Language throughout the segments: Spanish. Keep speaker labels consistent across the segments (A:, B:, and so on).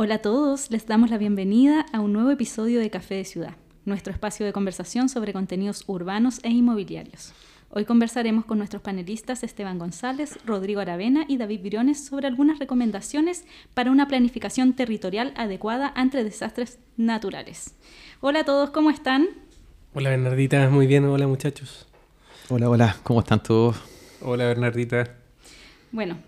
A: Hola a todos, les damos la bienvenida a un nuevo episodio de Café de Ciudad, nuestro espacio de conversación sobre contenidos urbanos e inmobiliarios. Hoy conversaremos con nuestros panelistas Esteban González, Rodrigo Aravena y David Briones sobre algunas recomendaciones para una planificación territorial adecuada ante desastres naturales. Hola a todos, ¿cómo están?
B: Hola Bernardita, muy bien, hola muchachos.
C: Hola, hola, ¿cómo están todos?
B: Hola Bernardita.
A: Bueno,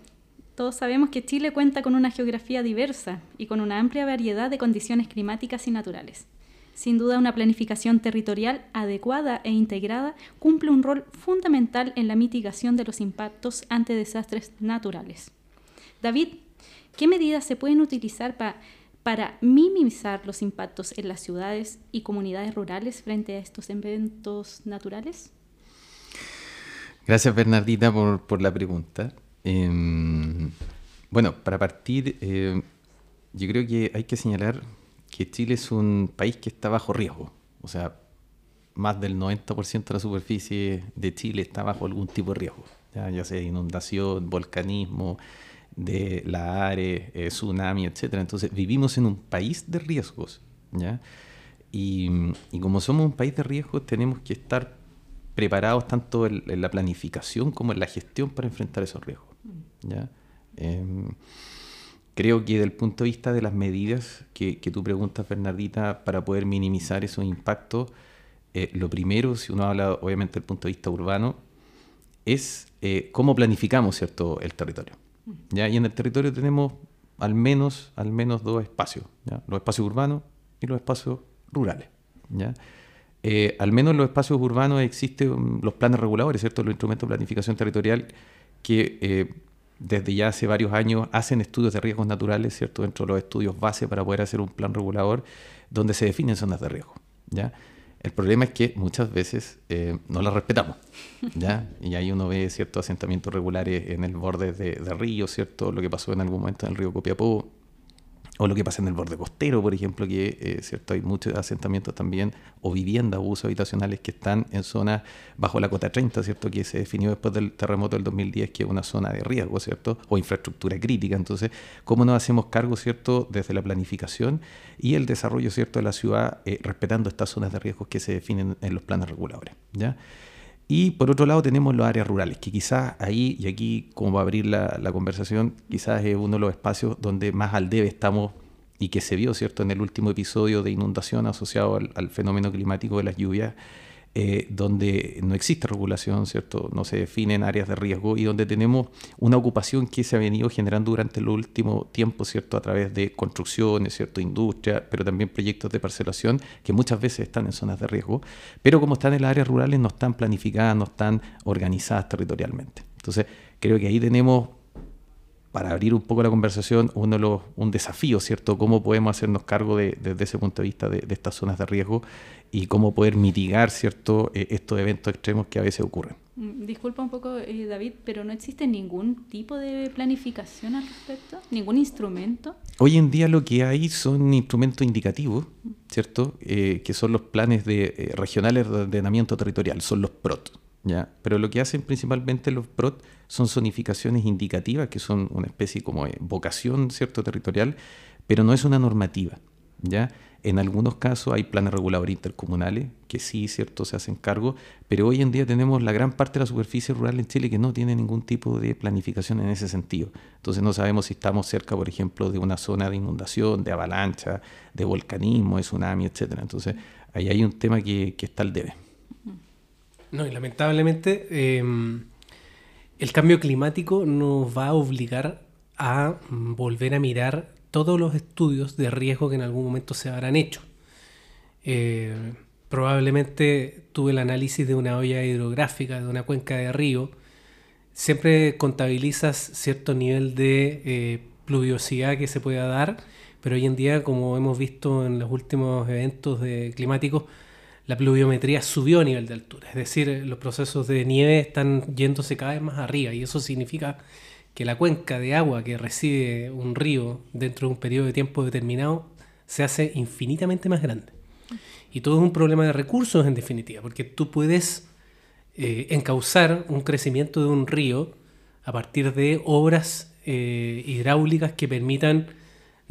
A: todos sabemos que Chile cuenta con una geografía diversa y con una amplia variedad de condiciones climáticas y naturales. Sin duda, una planificación territorial adecuada e integrada cumple un rol fundamental en la mitigación de los impactos ante desastres naturales. David, ¿qué medidas se pueden utilizar para minimizar los impactos en las ciudades y comunidades rurales frente a estos eventos naturales?
C: Gracias Bernardita por la pregunta. Em, bueno, para partir, eh, yo creo que hay que señalar que Chile es un país que está bajo riesgo. O sea, más del 90% de la superficie de Chile está bajo algún tipo de riesgo. Ya, sea inundación, volcanismo, de la ARE, eh, tsunami, etc. Entonces, vivimos en un país de riesgos. ¿ya? Y, como somos un país de riesgos, tenemos que estar preparados tanto en la planificación como en la gestión para enfrentar esos riesgos. ¿Ya? Em, creo que desde el punto de vista de las medidas que, que tú preguntas, Bernardita, para poder minimizar esos impactos, eh, lo primero, si uno habla obviamente del punto de vista urbano, es eh, cómo planificamos ¿cierto? el territorio. ¿ya? Y en el territorio tenemos al menos, al menos dos espacios, ¿ya? los espacios urbanos y los espacios rurales. ¿ya? Eh, al menos en los espacios urbanos existen los planes reguladores, ¿cierto? los instrumentos de planificación territorial que eh, desde ya hace varios años hacen estudios de riesgos naturales, ¿cierto? Dentro de los estudios base para poder hacer un plan regulador donde se definen zonas de riesgo, ¿ya? El problema es que muchas veces eh, no las respetamos, ¿ya? Y ahí uno ve ciertos asentamientos regulares en el borde de, de ríos, ¿cierto? Lo que pasó en algún momento en el río Copiapó, o lo que pasa en el borde costero, por ejemplo, que eh, cierto hay muchos asentamientos también o viviendas o usos habitacionales que están en zonas bajo la cota 30, ¿cierto? que se definió después del terremoto del 2010, que es una zona de riesgo, ¿cierto? o infraestructura crítica. Entonces, ¿cómo nos hacemos cargo ¿cierto? desde la planificación y el desarrollo ¿cierto? de la ciudad eh, respetando estas zonas de riesgo que se definen en los planes reguladores? ¿ya? Y por otro lado tenemos las áreas rurales, que quizás ahí, y aquí como va a abrir la, conversación, quizás es uno de los espacios donde más al debe estamos y que se vio, ¿cierto?, en el último episodio de inundación asociado al fenómeno climático de las lluvias, eh, donde no existe regulación, ¿cierto? no se definen áreas de riesgo y donde tenemos una ocupación que se ha venido generando durante el último tiempo ¿cierto? a través de construcciones, ¿cierto? industria, pero también proyectos de parcelación que muchas veces están en zonas de riesgo, pero como están en las áreas rurales no están planificadas, no están organizadas territorialmente. Entonces, creo que ahí tenemos para abrir un poco la conversación, uno de los, un desafío, ¿cierto? Cómo podemos hacernos cargo de, desde ese punto de vista de, estas zonas de riesgo y cómo poder mitigar, ¿cierto? Eh, estos eventos extremos que a veces ocurren.
A: Mm, disculpa un poco, eh, David, pero ¿no existe ningún tipo de planificación al respecto? ¿Ningún instrumento?
C: Hoy en día lo que hay son instrumentos indicativos, ¿cierto? Eh, que son los planes de, regionales de ordenamiento territorial, son los PROT. Pero lo que hacen principalmente los PROT son zonificaciones indicativas, que son una especie como de vocación cierto territorial, pero no es una normativa. ¿ya? En algunos casos hay planes reguladores intercomunales que sí, cierto, se hacen cargo, pero hoy en día tenemos la gran parte de la superficie rural en Chile que no tiene ningún tipo de planificación en ese sentido. Entonces no sabemos si estamos cerca, por ejemplo, de una zona de inundación, de avalancha, de volcanismo, de tsunami, etc. Entonces ahí hay un tema que, que está al debe.
B: No, y lamentablemente em, el cambio climático nos va a obligar a volver a mirar todos los estudios de riesgo que en algún momento se habrán hecho. Eh, probablemente tuve el análisis de una olla hidrográfica, de una cuenca de río. Siempre contabilizas cierto nivel de eh, pluviosidad que se pueda dar, pero hoy en día, como hemos visto en los últimos eventos climáticos, la pluviometría subió a nivel de altura. Es decir, los procesos de nieve están yéndose cada vez más arriba y eso significa que la cuenca de agua que recibe un río dentro de un periodo de tiempo determinado se hace infinitamente más grande. Y todo es un problema de recursos en definitiva, porque tú puedes eh, encauzar un crecimiento de un río a partir de obras eh, hidráulicas que permitan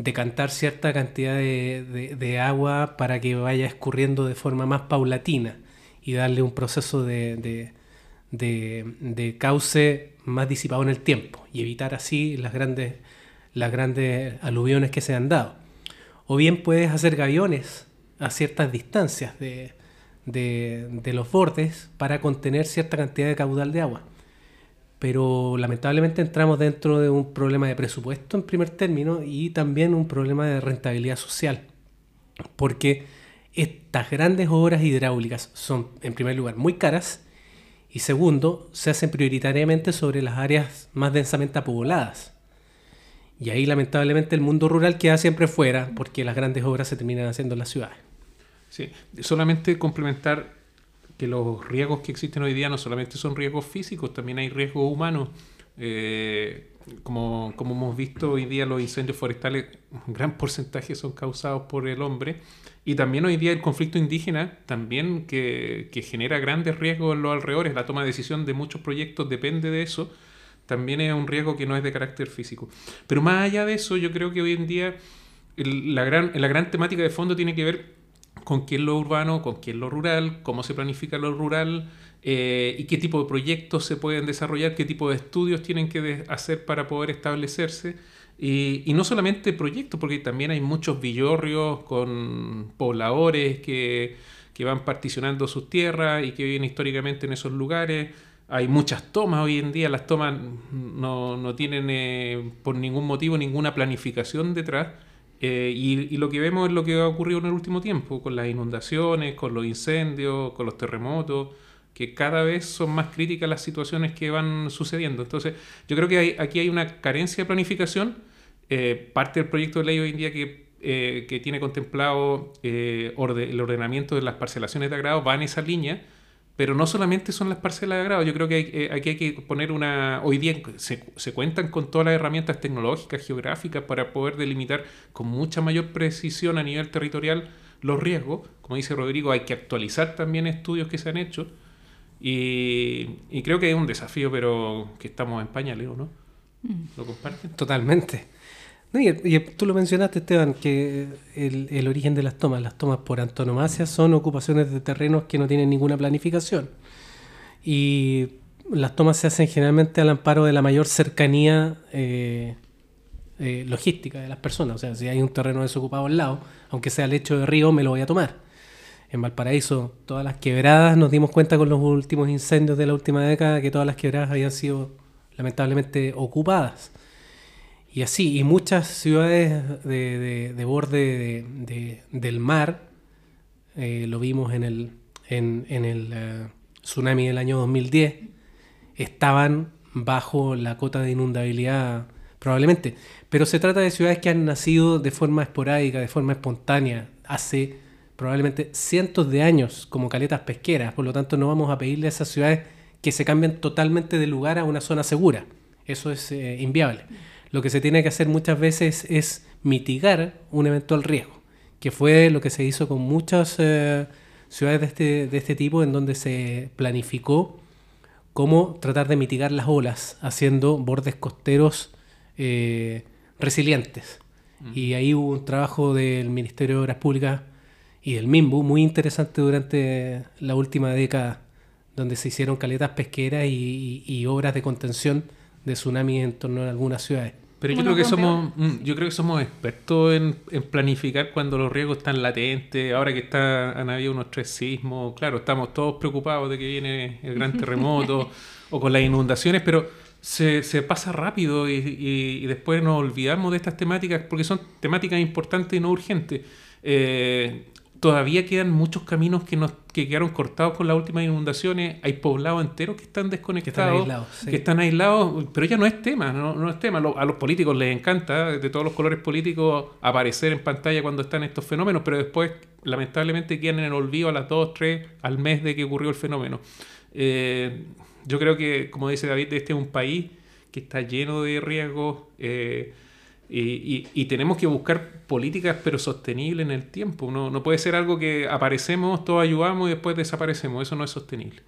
B: decantar cierta cantidad de, agua para que vaya escurriendo de forma más paulatina y darle un proceso de, de, cauce más disipado en el tiempo y evitar así las grandes, las grandes aluviones que se han dado. O bien puedes hacer gaviones a ciertas distancias de, de, los bordes para contener cierta cantidad de caudal de agua. Pero lamentablemente entramos dentro de un problema de presupuesto en primer término y también un problema de rentabilidad social. Porque estas grandes obras hidráulicas son, en primer lugar, muy caras y segundo, se hacen prioritariamente sobre las áreas más densamente pobladas. Y ahí lamentablemente el mundo rural queda siempre fuera porque las grandes obras se terminan haciendo en las ciudades.
D: Sí, solamente complementar que los riesgos que existen hoy día no solamente son riesgos físicos, también hay riesgos humanos. Eh, como, como, hemos visto hoy día los incendios forestales, un gran porcentaje son causados por el hombre. Y también hoy día el conflicto indígena, también que, que genera grandes riesgos en los alrededores. La toma de decisión de muchos proyectos depende de eso. También es un riesgo que no es de carácter físico. Pero más allá de eso, yo creo que hoy en día la, gran, la gran temática de fondo tiene que ver con qué es lo urbano, con qué es lo rural, cómo se planifica lo rural eh, y qué tipo de proyectos se pueden desarrollar, qué tipo de estudios tienen que hacer para poder establecerse. Y, no solamente proyectos, porque también hay muchos villorrios con pobladores que, que van particionando sus tierras y que viven históricamente en esos lugares. Hay muchas tomas hoy en día, las tomas no, no tienen eh, por ningún motivo ninguna planificación detrás eh, y, lo que vemos es lo que ha ocurrido en el último tiempo, con las inundaciones, con los incendios, con los terremotos, que cada vez son más críticas las situaciones que van sucediendo. Entonces, yo creo que aquí hay una carencia de planificación. Eh, parte del proyecto de ley hoy en día que, eh, que tiene contemplado el ordenamiento de las parcelaciones de agrado va en esa línea pero no solamente son las parcelas de agrado, yo creo que eh, aquí hay que poner una... Hoy día se, se, cuentan con todas las herramientas tecnológicas, geográficas, para poder delimitar con mucha mayor precisión a nivel territorial los riesgos. Como dice Rodrigo, hay que actualizar también estudios que se han hecho. Y, y creo que es un desafío, pero que estamos en pañales, ¿no?
B: Mm. ¿Lo comparten? Totalmente y, tú lo mencionaste, Esteban, que el, origen de las tomas, las tomas por antonomasia son ocupaciones de terrenos que no tienen ninguna planificación. Y las tomas se hacen generalmente al amparo de la mayor cercanía eh, eh, logística de las personas. O sea, si hay un terreno desocupado al lado, aunque sea lecho de río, me lo voy a tomar. En Valparaíso, todas las quebradas, nos dimos cuenta con los últimos incendios de la última década que todas las quebradas habían sido lamentablemente ocupadas. Y así, y muchas ciudades de, de, borde del mar, eh, lo vimos en el, el eh, tsunami del año 2010, estaban bajo la cota de inundabilidad probablemente. Pero se trata de ciudades que han nacido de forma esporádica, de forma espontánea, hace probablemente cientos de años como caletas pesqueras. Por lo tanto, no vamos a pedirle a esas ciudades que se cambien totalmente de lugar a una zona segura. Eso es eh, inviable lo que se tiene que hacer muchas veces es mitigar un eventual riesgo, que fue lo que se hizo con muchas eh, ciudades de este, de este tipo en donde se planificó cómo tratar de mitigar las olas haciendo bordes costeros eh, resilientes. Y ahí hubo un trabajo del Ministerio de Obras Públicas y del MIMBU muy interesante durante la última década, donde se hicieron caletas pesqueras y obras de contención de tsunami en torno a algunas ciudades.
D: Pero yo creo que somos, yo creo que somos expertos en, planificar cuando los riesgos están latentes. Ahora que está, han habido unos tres sismos, claro, estamos todos preocupados de que viene el gran terremoto o con las inundaciones, pero se, se pasa rápido y, y, después nos olvidamos de estas temáticas porque son temáticas importantes y no urgentes. Eh, todavía quedan muchos caminos que, nos, que quedaron cortados con las últimas inundaciones. Hay poblados enteros que están desconectados, que están aislados, pero ya no es tema, no, es tema. A los políticos les encanta, de todos los colores políticos, aparecer en pantalla cuando están estos fenómenos, pero después, lamentablemente, quedan en el olvido a las dos, tres, al mes de que ocurrió el fenómeno. Eh, yo creo que, como dice David, este es un país que está lleno de riesgos. Eh, y, tenemos que buscar políticas pero sostenibles en el tiempo. No, no puede ser algo que aparecemos, todos ayudamos y después desaparecemos. Eso no es sostenible.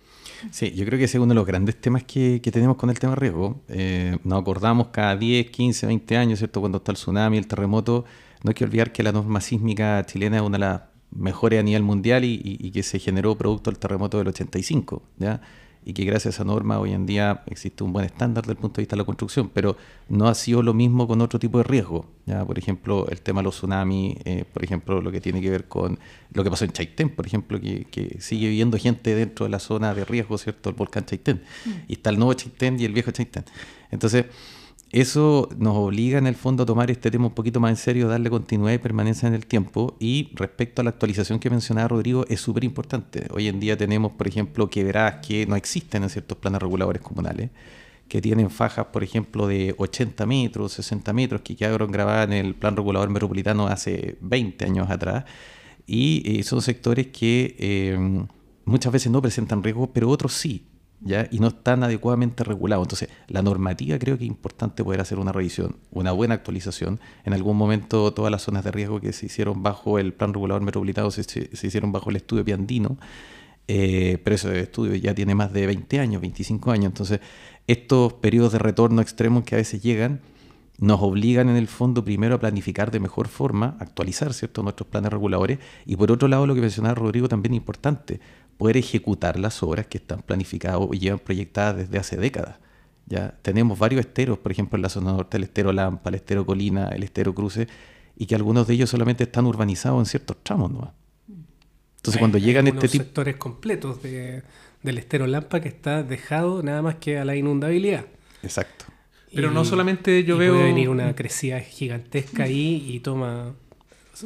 C: Sí, yo creo que ese es uno de los grandes temas que, que tenemos con el tema riesgo. Eh, nos acordamos cada 10, 15, 20 años, ¿cierto? Cuando está el tsunami, el terremoto, no hay que olvidar que la norma sísmica chilena es una de las mejores a nivel mundial y, y que se generó producto del terremoto del 85, ¿ya? Y que gracias a esa norma hoy en día existe un buen estándar desde el punto de vista de la construcción, pero no ha sido lo mismo con otro tipo de riesgo. ¿ya? Por ejemplo, el tema de los tsunamis, eh, por ejemplo, lo que tiene que ver con lo que pasó en Chaitén, por ejemplo, que, que sigue viviendo gente dentro de la zona de riesgo, ¿cierto? El volcán Chaitén. Mm. Y está el nuevo Chaitén y el viejo Chaitén. Entonces, eso nos obliga en el fondo a tomar este tema un poquito más en serio, darle continuidad y permanencia en el tiempo. Y respecto a la actualización que mencionaba Rodrigo, es súper importante. Hoy en día tenemos, por ejemplo, quebradas que no existen en ciertos planes reguladores comunales, que tienen fajas, por ejemplo, de 80 metros, 60 metros, que quedaron grabadas en el plan regulador metropolitano hace 20 años atrás. Y eh, son sectores que eh, muchas veces no presentan riesgos, pero otros sí y no están adecuadamente regulados. Entonces, la normativa creo que es importante poder hacer una revisión, una buena actualización. En algún momento todas las zonas de riesgo que se hicieron bajo el plan regulador metropolitano se, se hicieron bajo el estudio piandino, eh, pero ese estudio ya tiene más de 20 años, 25 años. Entonces, estos periodos de retorno extremos que a veces llegan nos obligan en el fondo primero a planificar de mejor forma, actualizar ¿cierto? nuestros planes reguladores y por otro lado lo que mencionaba Rodrigo también es importante, poder ejecutar las obras que están planificadas y llevan proyectadas desde hace décadas. Ya tenemos varios esteros, por ejemplo, en la zona norte, el estero Lampa, el estero Colina, el estero Cruce, y que algunos de ellos solamente están urbanizados en ciertos tramos. ¿no?
B: Entonces, cuando llegan este tipo. sectores completos de, del estero Lampa que está dejado nada más que a la inundabilidad.
C: Exacto.
D: Pero no solamente yo veo.
B: Puede venir una crecida gigantesca ahí y toma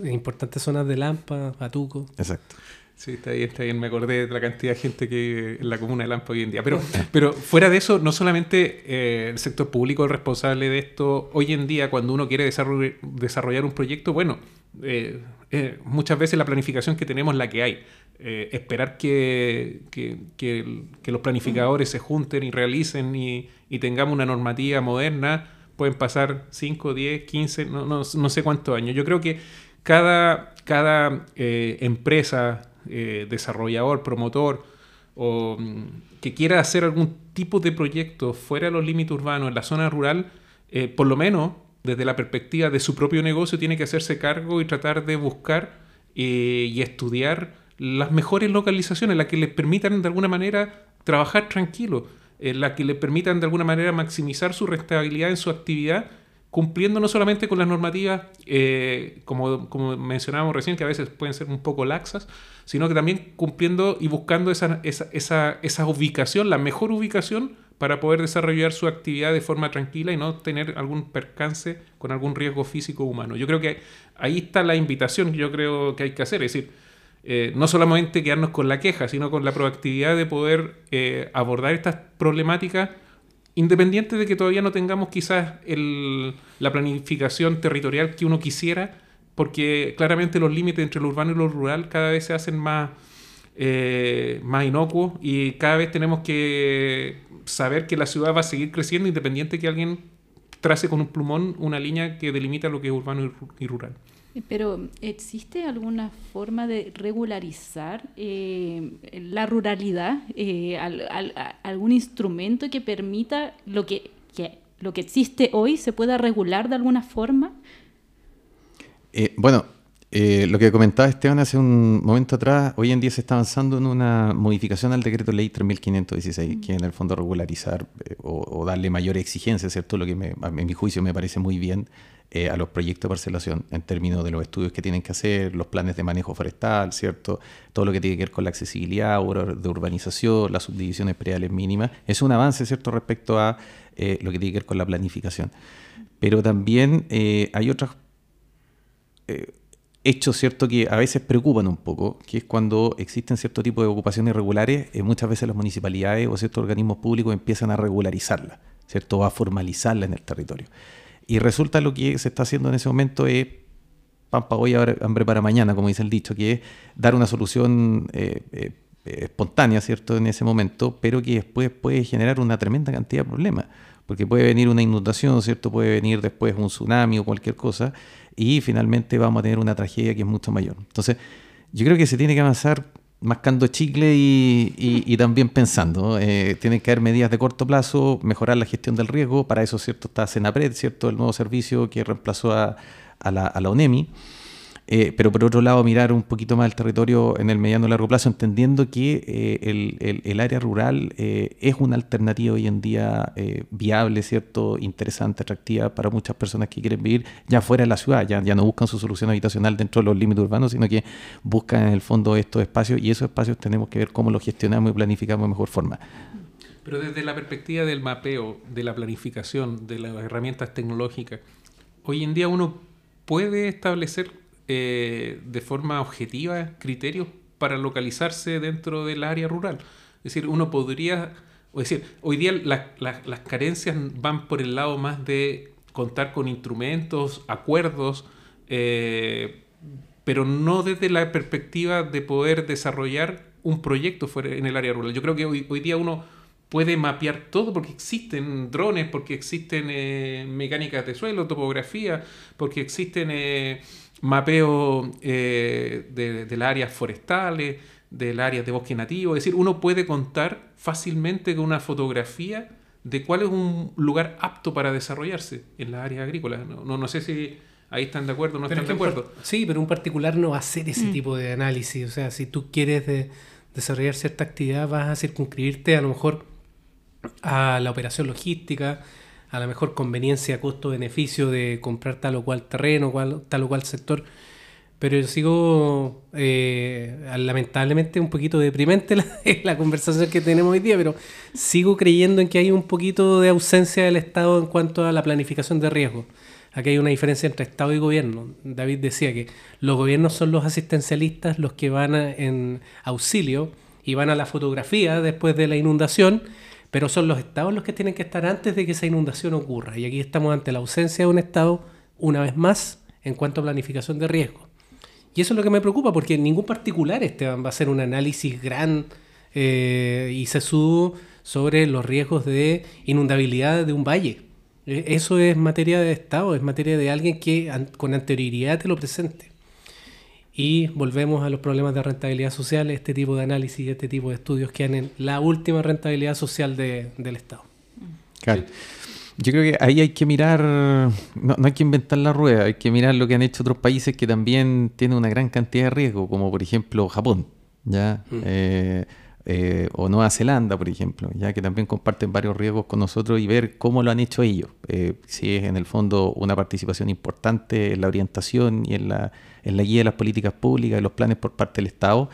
B: importantes zonas de Lampa, Batuco.
C: Exacto.
D: Sí, está bien, está bien. Me acordé de la cantidad de gente que en la comuna de Lampa hoy en día. Pero, pero fuera de eso, no solamente eh, el sector público es responsable de esto. Hoy en día, cuando uno quiere desarrollar, un proyecto, bueno, eh, eh, muchas veces la planificación que tenemos es la que hay. esperar que, que, que, los planificadores se junten y realicen y, y, tengamos una normativa moderna, pueden pasar 5, 10, 15, no, no, no sé cuántos años. Yo creo que cada, cada empresa eh, desarrollador, promotor, o mm, que quiera hacer algún tipo de proyecto fuera de los límites urbanos, en la zona rural, eh, por lo menos desde la perspectiva de su propio negocio, tiene que hacerse cargo y tratar de buscar eh, y estudiar las mejores localizaciones, las que les permitan de alguna manera trabajar tranquilo, las que le permitan de alguna manera maximizar su rentabilidad en su actividad cumpliendo no solamente con las normativas, eh, como, como, mencionábamos recién, que a veces pueden ser un poco laxas, sino que también cumpliendo y buscando esa, esa, esa, esa ubicación, la mejor ubicación para poder desarrollar su actividad de forma tranquila y no tener algún percance con algún riesgo físico humano. Yo creo que ahí está la invitación que yo creo que hay que hacer, es decir, eh, no solamente quedarnos con la queja, sino con la proactividad de poder eh, abordar estas problemáticas independiente de que todavía no tengamos quizás la planificación territorial que uno quisiera, porque claramente los límites entre lo urbano y lo rural cada vez se hacen más, eh, más inocuos y cada vez tenemos que saber que la ciudad va a seguir creciendo independiente de que alguien trace con un plumón una línea que delimita lo que es urbano y rural.
A: Pero ¿existe alguna forma de regularizar eh, la ruralidad? Eh, ¿Algún instrumento que permita lo que, lo que existe hoy se pueda regular de alguna forma?
C: Eh, bueno, lo que comentaba Esteban hace un momento atrás, hoy en día se está avanzando en una modificación al decreto ley 3516, que en el fondo regularizar o, darle mayor exigencia, ¿cierto? Lo que me, a mi juicio me parece muy bien eh, a los proyectos de parcelación en términos de los estudios que tienen que hacer, los planes de manejo forestal, ¿cierto? Todo lo que tiene que ver con la accesibilidad de urbanización, las subdivisiones prediales mínimas. Es un avance, ¿cierto?, respecto a eh, lo que tiene que ver con la planificación. Pero también eh, hay otros hechos, ¿cierto?, que a veces preocupan un poco, que es cuando existen cierto tipo de ocupaciones irregulares, muchas veces las municipalidades o ciertos organismos públicos empiezan a regularizarla, ¿cierto?, o a formalizarla en el territorio. Y resulta lo que se está haciendo en ese momento es pampa hoy, hambre para mañana, como dice el dicho, que es dar una solución eh, eh, espontánea, ¿cierto?, en ese momento, pero que después puede generar una tremenda cantidad de problemas, porque puede venir una inundación, ¿cierto?, puede venir después un tsunami o cualquier cosa, y finalmente vamos a tener una tragedia que es mucho mayor. Entonces, yo creo que se tiene que avanzar mascando chicle y, también pensando. Eh, tienen que haber medidas de corto plazo, mejorar la gestión del riesgo. Para eso, ¿cierto? Está Senapred, ¿cierto? El nuevo servicio que reemplazó a, a la, a la ONEMI. Eh, pero por otro lado, mirar un poquito más el territorio en el mediano y largo plazo, entendiendo que eh, el, el, área rural eh, es una alternativa hoy en día viable, ¿cierto? interesante, atractiva para muchas personas que quieren vivir ya fuera de la ciudad, ya, ya no buscan su solución habitacional dentro de los límites urbanos, sino que buscan en el fondo estos espacios y esos espacios tenemos que ver cómo los gestionamos y planificamos de mejor forma.
D: Pero desde la perspectiva del mapeo, de la planificación, de las herramientas tecnológicas, hoy en día uno puede establecer eh, de forma objetiva criterios para localizarse dentro del área rural. Es decir, uno podría, es decir, hoy día las carencias van por el lado más de contar con instrumentos, acuerdos, eh, pero no desde la perspectiva de poder desarrollar un proyecto fuera en el área rural. Yo creo que hoy, hoy día uno puede mapear todo porque existen drones, porque existen eh, mecánicas de suelo, topografía, porque existen mapeo eh, de, las áreas forestales, del área de bosque nativo. Es decir, uno puede contar fácilmente con una fotografía de cuál es un lugar apto para desarrollarse en la área agrícola. No, no, sé si ahí están de acuerdo o no están de acuerdo.
B: Sí, pero un particular no va a hacer ese mm. tipo de análisis. O sea, si tú quieres desarrollar cierta actividad, vas a circunscribirte a lo mejor a la operación logística, a la mejor conveniencia, costo-beneficio de comprar tal o cual terreno, cual, tal o cual sector. Pero yo sigo, eh, lamentablemente, un poquito deprimente la, conversación que tenemos hoy día, pero sigo creyendo en que hay un poquito de ausencia del Estado en cuanto a la planificación de riesgo. Aquí hay una diferencia entre Estado y gobierno. David decía que los gobiernos son los asistencialistas, los que van en auxilio y van a la fotografía después de la inundación pero son los estados los que tienen que estar antes de que esa inundación ocurra. Y aquí estamos ante la ausencia de un estado, una vez más, en cuanto a planificación de riesgo. Y eso es lo que me preocupa, porque ningún particular Esteban va a hacer un análisis gran eh, y sesudo sobre los riesgos de inundabilidad de un valle. E, eso es materia de Estado, es materia de alguien que con anterioridad te lo presente y volvemos a los problemas de rentabilidad social, este tipo de análisis, este tipo de estudios que han la última rentabilidad social del Estado.
C: Claro. Yo creo que ahí hay que mirar, no, hay que inventar la rueda, hay que mirar lo que han hecho otros países que también tienen una gran cantidad de riesgo, como por ejemplo Japón, ¿ya? Mm. Eh, eh, o Nueva Zelanda, por ejemplo, ya que también comparten varios riesgos con nosotros y ver cómo lo han hecho ellos. Eh, si es en el fondo una participación importante en la orientación y en la, en la guía de las políticas públicas, y los planes por parte del Estado,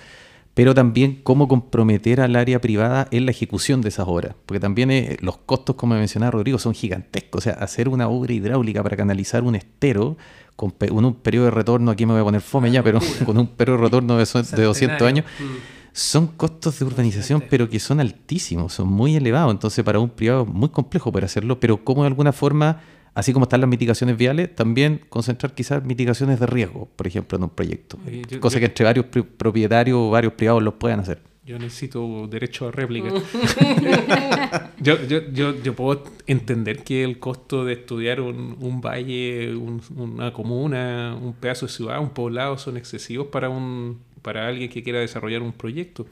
C: pero también cómo comprometer al área privada en la ejecución de esas obras. Porque también eh, los costos, como mencionaba Rodrigo, son gigantescos. O sea, hacer una obra hidráulica para canalizar un estero con, un periodo de retorno, aquí me voy a poner fome ya, pero con un periodo de retorno de, de 200 años. Mm son costos de urbanización, pero que son altísimos, son muy elevados. Entonces, para un privado es muy complejo poder hacerlo, pero como de alguna forma, así como están las mitigaciones viales, también concentrar quizás mitigaciones de riesgo, por ejemplo, en un proyecto. cosa que entre varios propietarios o varios privados los puedan hacer.
D: Yo necesito derecho a réplica. yo, yo, yo, puedo entender que el costo de estudiar un, un valle, una comuna, un pedazo de ciudad, un poblado son excesivos para un para alguien que quiera desarrollar un proyecto.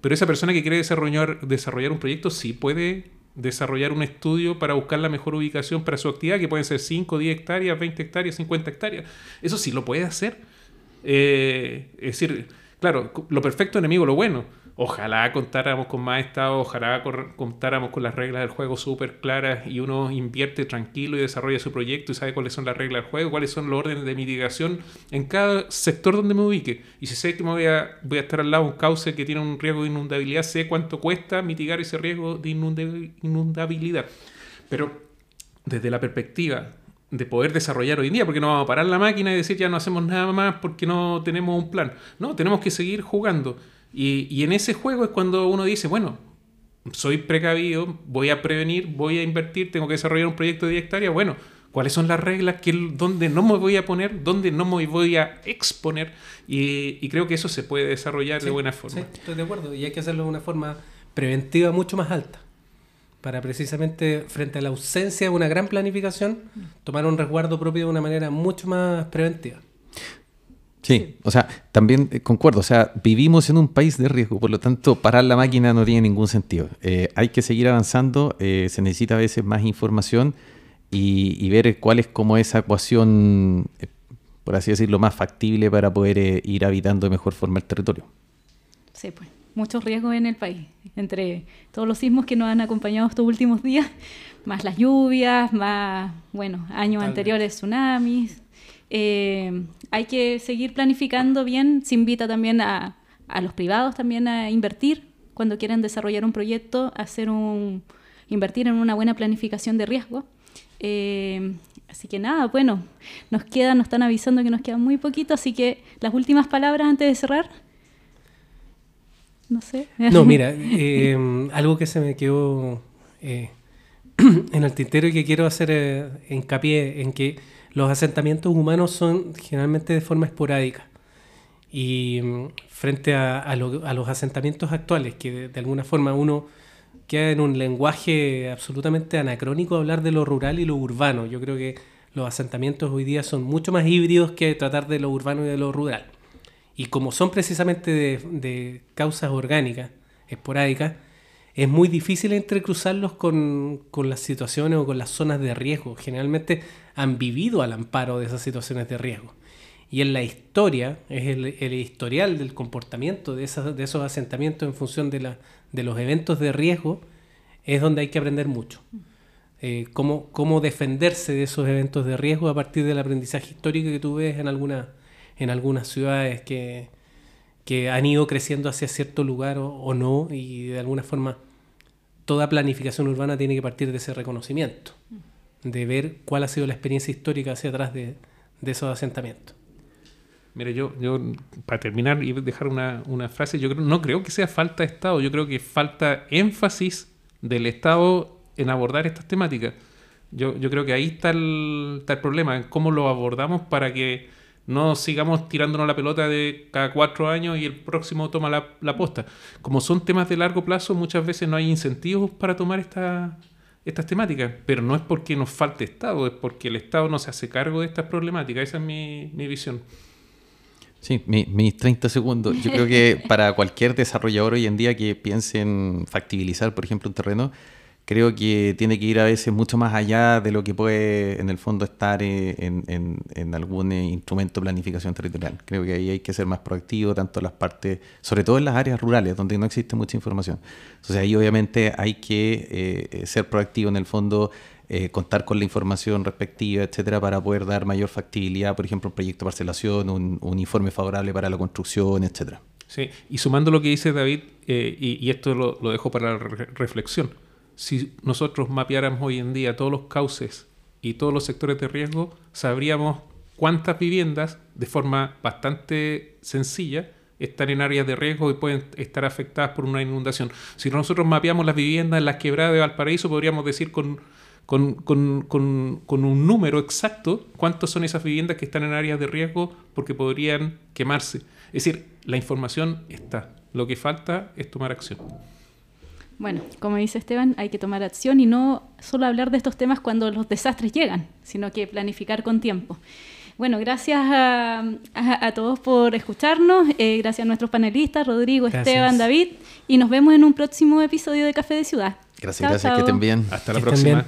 D: Pero esa persona que quiere desarrollar, desarrollar un proyecto sí puede desarrollar un estudio para buscar la mejor ubicación para su actividad, que pueden ser 5, 10 hectáreas, 20 hectáreas, 50 hectáreas. Eso sí lo puede hacer. Eh, es decir, claro, lo perfecto enemigo lo bueno. Ojalá contáramos con más estado, ojalá contáramos con las reglas del juego súper claras y uno invierte tranquilo y desarrolla su proyecto y sabe cuáles son las reglas del juego, cuáles son los órdenes de mitigación en cada sector donde me ubique. Y si sé que me voy a, voy a estar al lado de un cauce que tiene un riesgo de inundabilidad, sé cuánto cuesta mitigar ese riesgo de inundabilidad. Pero desde la perspectiva de poder desarrollar hoy en día, porque no vamos a parar la máquina y decir ya no hacemos nada más porque no tenemos un plan. No, tenemos que seguir jugando. Y, en ese juego es cuando uno dice, bueno, soy precavido, voy a prevenir, voy a invertir, tengo que desarrollar un proyecto de 10 hectáreas. Bueno, ¿cuáles son las reglas? Que, ¿Dónde no me voy a poner? ¿Dónde no me voy a exponer? Y, creo que eso se puede desarrollar de buena forma.
B: Sí, estoy de acuerdo. Y hay que hacerlo de una forma preventiva mucho más alta. Para precisamente, frente a la ausencia de una gran planificación, tomar un resguardo propio de una manera mucho más preventiva.
C: Sí, o sea, también eh, concuerdo, o sea, vivimos en un país de riesgo, por lo tanto, parar la máquina no tiene ningún sentido. Eh, hay que seguir avanzando, eh, se necesita a veces más información y, ver cuál es como esa ecuación por así decirlo, más factible para poder eh, ir habitando de mejor forma el territorio.
A: Sí, pues muchos riesgos en el país, entre todos los sismos que nos han acompañado estos últimos días, más las lluvias, más, bueno, años anteriores tsunamis. Eh, hay que seguir planificando bien, se invita también a, a los privados también a invertir cuando quieran desarrollar un proyecto, hacer un, invertir en una buena planificación de riesgo. Eh, así que nada, bueno, nos queda, nos están avisando que nos queda muy poquito, así que las últimas palabras antes de cerrar. No sé.
B: No, mira, eh, algo que se me quedó eh, en el tintero y que quiero hacer hincapié en que los asentamientos humanos son generalmente de forma esporádica. Y mm, frente a, lo, a, los asentamientos actuales, que de, alguna forma uno queda en un lenguaje absolutamente anacrónico hablar de lo rural y lo urbano. Yo creo que los asentamientos hoy día son mucho más híbridos que tratar de lo urbano y de lo rural. Y como son precisamente de causas orgánicas, esporádicas, es muy difícil entrecruzarlos con, con, las situaciones o con las zonas de riesgo. Generalmente han vivido al amparo de esas situaciones de riesgo. Y en la historia, es el, el historial del comportamiento de, esas, de, esos asentamientos en función de, la, de, los eventos de riesgo, es donde hay que aprender mucho. Eh, cómo, cómo defenderse de esos eventos de riesgo a partir del aprendizaje histórico que tú ves en, alguna, en algunas ciudades que, que han ido creciendo hacia cierto lugar o, o no, y de alguna forma toda planificación urbana tiene que partir de ese reconocimiento, de ver cuál ha sido la experiencia histórica hacia atrás de, de esos asentamientos.
D: Mira, yo, yo para terminar y dejar una, una, frase, yo creo, no creo que sea falta de Estado, yo creo que falta énfasis del Estado en abordar estas temáticas. Yo, yo creo que ahí está el, está el problema, en cómo lo abordamos para que no sigamos tirándonos la pelota de cada cuatro años y el próximo toma la, la posta. Como son temas de largo plazo, muchas veces no hay incentivos para tomar esta, estas temáticas, pero no es porque nos falte Estado, es porque el Estado no se hace cargo de estas problemáticas. Esa es mi, mi visión.
C: Sí, mis mi 30 segundos. Yo creo que para cualquier desarrollador hoy en día que piense en factibilizar, por ejemplo, un terreno, creo que tiene que ir a veces mucho más allá de lo que puede en el fondo estar en, en, en algún instrumento de planificación territorial. Creo que ahí hay que ser más proactivo, tanto en las partes, sobre todo en las áreas rurales, donde no existe mucha información. Entonces ahí obviamente hay que eh, ser proactivo en el fondo eh, contar con la información respectiva, etcétera, para poder dar mayor factibilidad, por ejemplo, un proyecto de parcelación, un, un informe favorable para la construcción, etcétera.
D: Sí, y sumando lo que dice David, eh, y, y, esto lo, lo, dejo para la re reflexión, si nosotros mapeáramos hoy en día todos los cauces y todos los sectores de riesgo, sabríamos cuántas viviendas, de forma bastante sencilla, están en áreas de riesgo y pueden estar afectadas por una inundación. Si nosotros mapeamos las viviendas en las quebradas de Valparaíso, podríamos decir con con, un número exacto cuántas son esas viviendas que están en áreas de riesgo porque podrían quemarse. Es decir, la información está. Lo que falta es tomar acción.
A: Bueno, como dice Esteban, hay que tomar acción y no solo hablar de estos temas cuando los desastres llegan, sino que planificar con tiempo. Bueno, gracias a, a, a todos por escucharnos, eh, gracias a nuestros panelistas, Rodrigo, gracias. Esteban, David, y nos vemos en un próximo episodio de Café de Ciudad.
C: Gracias, chao, gracias, chao. que estén bien.
D: Hasta la que próxima.